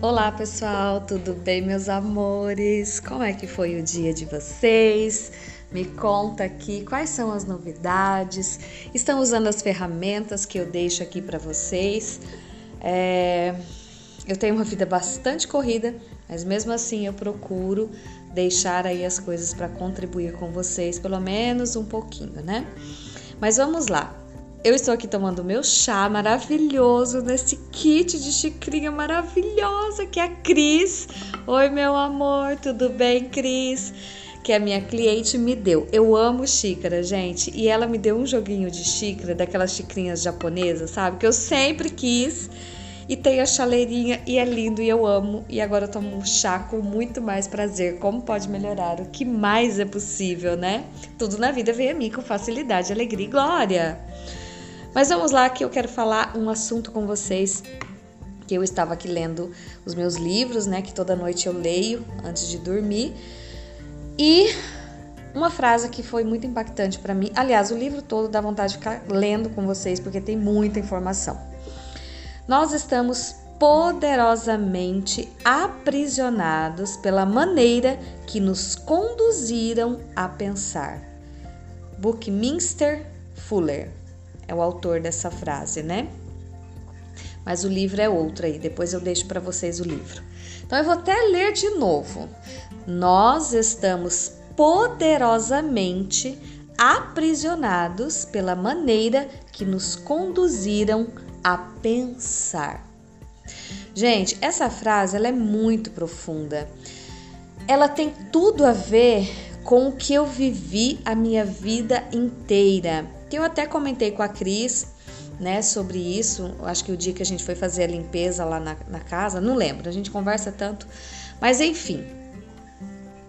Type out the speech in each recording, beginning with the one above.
Olá pessoal, tudo bem, meus amores? Como é que foi o dia de vocês? Me conta aqui quais são as novidades. Estão usando as ferramentas que eu deixo aqui para vocês. É... Eu tenho uma vida bastante corrida, mas mesmo assim eu procuro deixar aí as coisas para contribuir com vocês, pelo menos um pouquinho, né? Mas vamos lá. Eu estou aqui tomando meu chá maravilhoso nesse kit de xicrinha maravilhosa que é a Cris. Oi, meu amor, tudo bem, Cris? Que a minha cliente me deu. Eu amo xícara, gente, e ela me deu um joguinho de xícara, daquelas xicrinhas japonesas, sabe? Que eu sempre quis. E tem a chaleirinha e é lindo e eu amo. E agora eu tomo um chá com muito mais prazer. Como pode melhorar? O que mais é possível, né? Tudo na vida vem a mim com facilidade, alegria e glória. Mas vamos lá que eu quero falar um assunto com vocês que eu estava aqui lendo os meus livros, né, que toda noite eu leio antes de dormir. E uma frase que foi muito impactante para mim. Aliás, o livro todo dá vontade de ficar lendo com vocês porque tem muita informação. Nós estamos poderosamente aprisionados pela maneira que nos conduziram a pensar. Buckminster Fuller é o autor dessa frase, né? Mas o livro é outro aí, depois eu deixo para vocês o livro. Então eu vou até ler de novo. Nós estamos poderosamente aprisionados pela maneira que nos conduziram a pensar. Gente, essa frase ela é muito profunda. Ela tem tudo a ver com o que eu vivi a minha vida inteira que eu até comentei com a Cris, né, sobre isso. Acho que o dia que a gente foi fazer a limpeza lá na, na casa, não lembro, a gente conversa tanto. Mas enfim,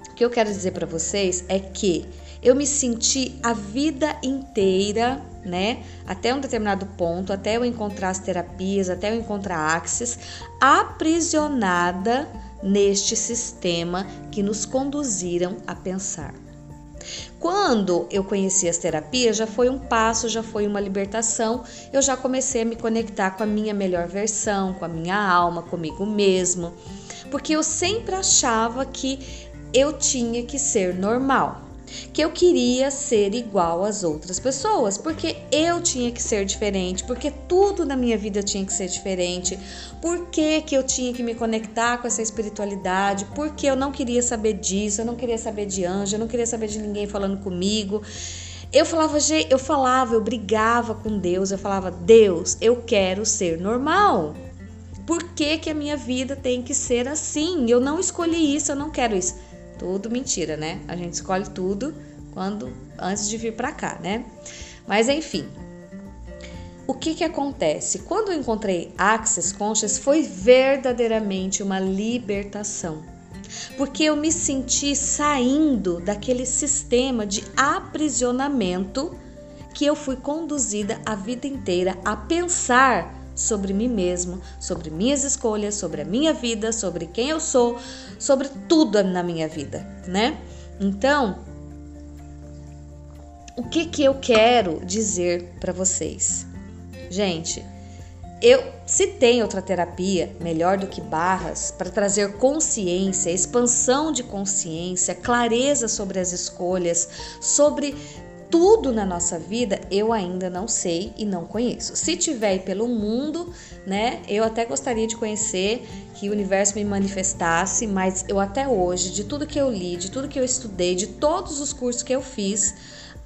o que eu quero dizer para vocês é que eu me senti a vida inteira, né, até um determinado ponto, até eu encontrar as terapias, até eu encontrar a Axis, aprisionada neste sistema que nos conduziram a pensar. Quando eu conheci as terapias, já foi um passo, já foi uma libertação. Eu já comecei a me conectar com a minha melhor versão, com a minha alma, comigo mesmo, porque eu sempre achava que eu tinha que ser normal que eu queria ser igual às outras pessoas, porque eu tinha que ser diferente, porque tudo na minha vida tinha que ser diferente, porque que eu tinha que me conectar com essa espiritualidade, porque eu não queria saber disso, eu não queria saber de anjo, eu não queria saber de ninguém falando comigo. Eu falava, eu falava, eu brigava com Deus, eu falava, Deus, eu quero ser normal. Por que, que a minha vida tem que ser assim? Eu não escolhi isso, eu não quero isso. Tudo mentira, né? A gente escolhe tudo quando antes de vir para cá, né? Mas enfim, o que que acontece? Quando eu encontrei Access Conscious foi verdadeiramente uma libertação. Porque eu me senti saindo daquele sistema de aprisionamento que eu fui conduzida a vida inteira a pensar sobre mim mesmo, sobre minhas escolhas, sobre a minha vida, sobre quem eu sou, sobre tudo na minha vida, né? Então, o que que eu quero dizer para vocês? Gente, eu se tem outra terapia melhor do que barras para trazer consciência, expansão de consciência, clareza sobre as escolhas, sobre tudo na nossa vida eu ainda não sei e não conheço. Se tiver pelo mundo, né, eu até gostaria de conhecer, que o universo me manifestasse, mas eu até hoje, de tudo que eu li, de tudo que eu estudei, de todos os cursos que eu fiz,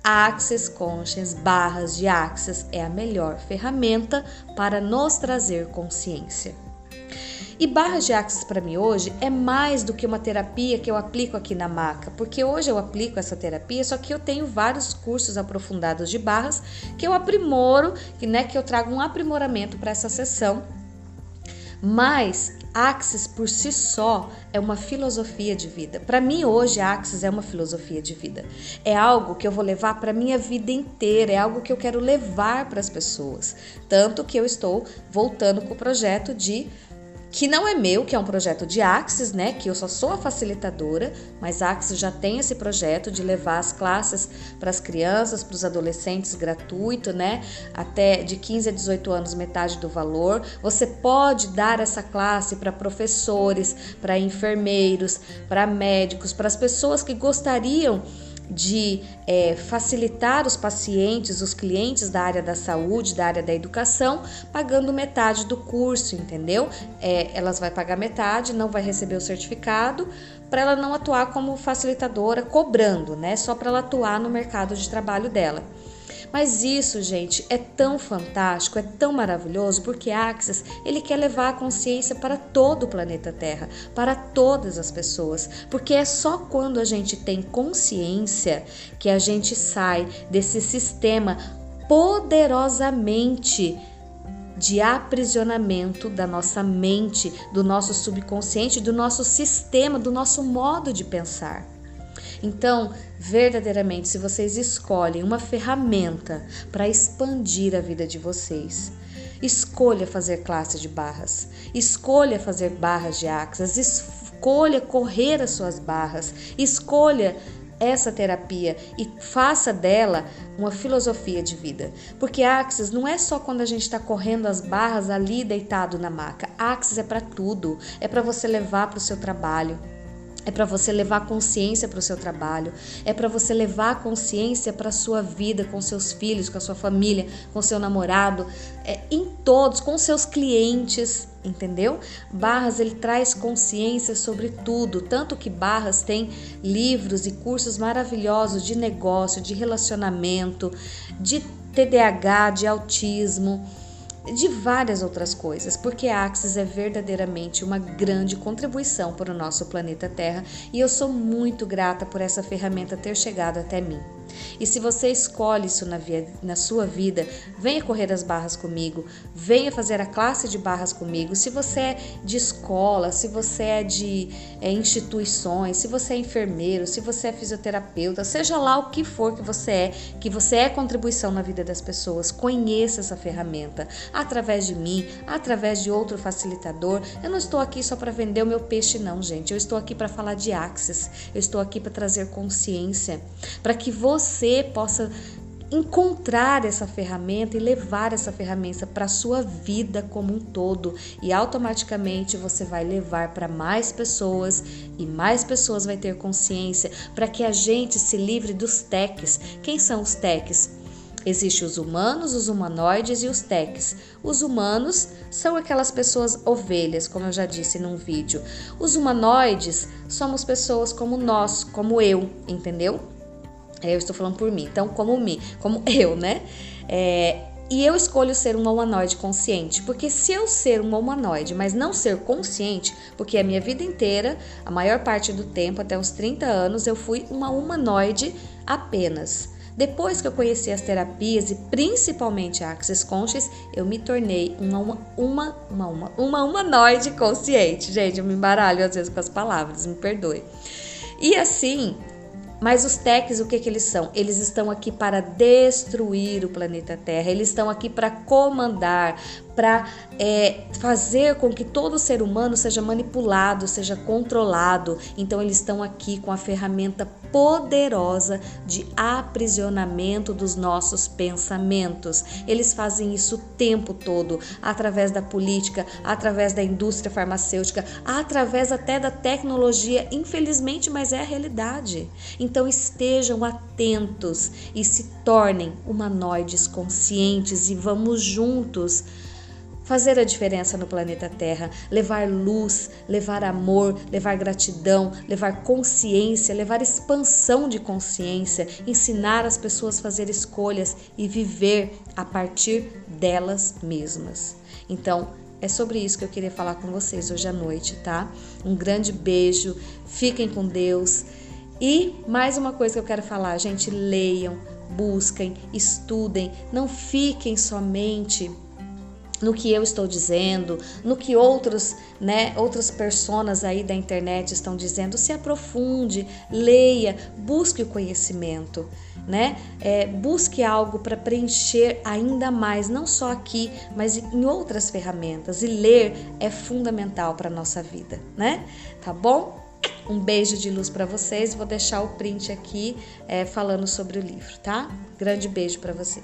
a Access Conscience barras de Access é a melhor ferramenta para nos trazer consciência. E barras de axis para mim hoje é mais do que uma terapia que eu aplico aqui na maca, porque hoje eu aplico essa terapia, só que eu tenho vários cursos aprofundados de barras que eu aprimoro, que né, que eu trago um aprimoramento para essa sessão. Mas Axis por si só é uma filosofia de vida. Para mim hoje Axis é uma filosofia de vida. É algo que eu vou levar para minha vida inteira, é algo que eu quero levar para as pessoas. Tanto que eu estou voltando com o projeto de que não é meu, que é um projeto de Axis, né? Que eu só sou a facilitadora, mas a Axis já tem esse projeto de levar as classes para as crianças, para os adolescentes gratuito, né? Até de 15 a 18 anos, metade do valor. Você pode dar essa classe para professores, para enfermeiros, para médicos, para as pessoas que gostariam de é, facilitar os pacientes, os clientes da área da saúde, da área da educação, pagando metade do curso, entendeu? É, elas vai pagar metade, não vai receber o certificado, para ela não atuar como facilitadora cobrando, né? Só para ela atuar no mercado de trabalho dela. Mas isso, gente, é tão fantástico, é tão maravilhoso, porque Axis, ele quer levar a consciência para todo o planeta Terra, para todas as pessoas, porque é só quando a gente tem consciência que a gente sai desse sistema poderosamente de aprisionamento da nossa mente, do nosso subconsciente, do nosso sistema, do nosso modo de pensar. Então, verdadeiramente, se vocês escolhem uma ferramenta para expandir a vida de vocês, escolha fazer classe de barras, escolha fazer barras de axas, escolha correr as suas barras, escolha essa terapia e faça dela uma filosofia de vida. Porque Axis não é só quando a gente está correndo as barras ali deitado na maca. Axis é para tudo. É para você levar para o seu trabalho é para você levar consciência para o seu trabalho, é para você levar consciência para a sua vida, com seus filhos, com a sua família, com seu namorado, é, em todos, com seus clientes, entendeu? Barras ele traz consciência sobre tudo, tanto que Barras tem livros e cursos maravilhosos de negócio, de relacionamento, de TDAH, de autismo de várias outras coisas, porque a Axis é verdadeiramente uma grande contribuição para o nosso planeta Terra e eu sou muito grata por essa ferramenta ter chegado até mim. E se você escolhe isso na, via, na sua vida, venha correr as barras comigo, venha fazer a classe de barras comigo. Se você é de escola, se você é de é, instituições, se você é enfermeiro, se você é fisioterapeuta, seja lá o que for que você é, que você é contribuição na vida das pessoas, conheça essa ferramenta através de mim, através de outro facilitador. Eu não estou aqui só para vender o meu peixe, não, gente. Eu estou aqui para falar de Axis, eu estou aqui para trazer consciência, para que você possa encontrar essa ferramenta e levar essa ferramenta para a sua vida como um todo e automaticamente você vai levar para mais pessoas e mais pessoas vai ter consciência para que a gente se livre dos techs. Quem são os techs? Existem os humanos, os humanoides e os techs. Os humanos são aquelas pessoas ovelhas, como eu já disse num vídeo. Os humanoides somos pessoas como nós, como eu, entendeu? Eu estou falando por mim. Então, como mim, como eu, né? É, e eu escolho ser um humanoide consciente, porque se eu ser um humanoide, mas não ser consciente, porque a minha vida inteira, a maior parte do tempo, até os 30 anos, eu fui uma humanoide apenas. Depois que eu conheci as terapias e principalmente a Axis Conscious, eu me tornei uma, uma, uma, uma, uma humanoide consciente. Gente, eu me embaralho às vezes com as palavras, me perdoe. E assim, mas os techs, o que, que eles são? Eles estão aqui para destruir o planeta Terra, eles estão aqui para comandar, para é, fazer com que todo ser humano seja manipulado, seja controlado. Então, eles estão aqui com a ferramenta poderosa de aprisionamento dos nossos pensamentos. Eles fazem isso o tempo todo, através da política, através da indústria farmacêutica, através até da tecnologia, infelizmente, mas é a realidade. Então, estejam atentos e se tornem humanoides conscientes e vamos juntos fazer a diferença no planeta Terra, levar luz, levar amor, levar gratidão, levar consciência, levar expansão de consciência, ensinar as pessoas a fazer escolhas e viver a partir delas mesmas. Então, é sobre isso que eu queria falar com vocês hoje à noite, tá? Um grande beijo, fiquem com Deus. E mais uma coisa que eu quero falar, gente, leiam, busquem, estudem, não fiquem somente no que eu estou dizendo, no que outros, né, outras pessoas aí da internet estão dizendo, se aprofunde, leia, busque o conhecimento, né? É, busque algo para preencher ainda mais, não só aqui, mas em outras ferramentas. E ler é fundamental para nossa vida, né? Tá bom? Um beijo de luz para vocês. Vou deixar o print aqui é, falando sobre o livro, tá? Grande beijo para você.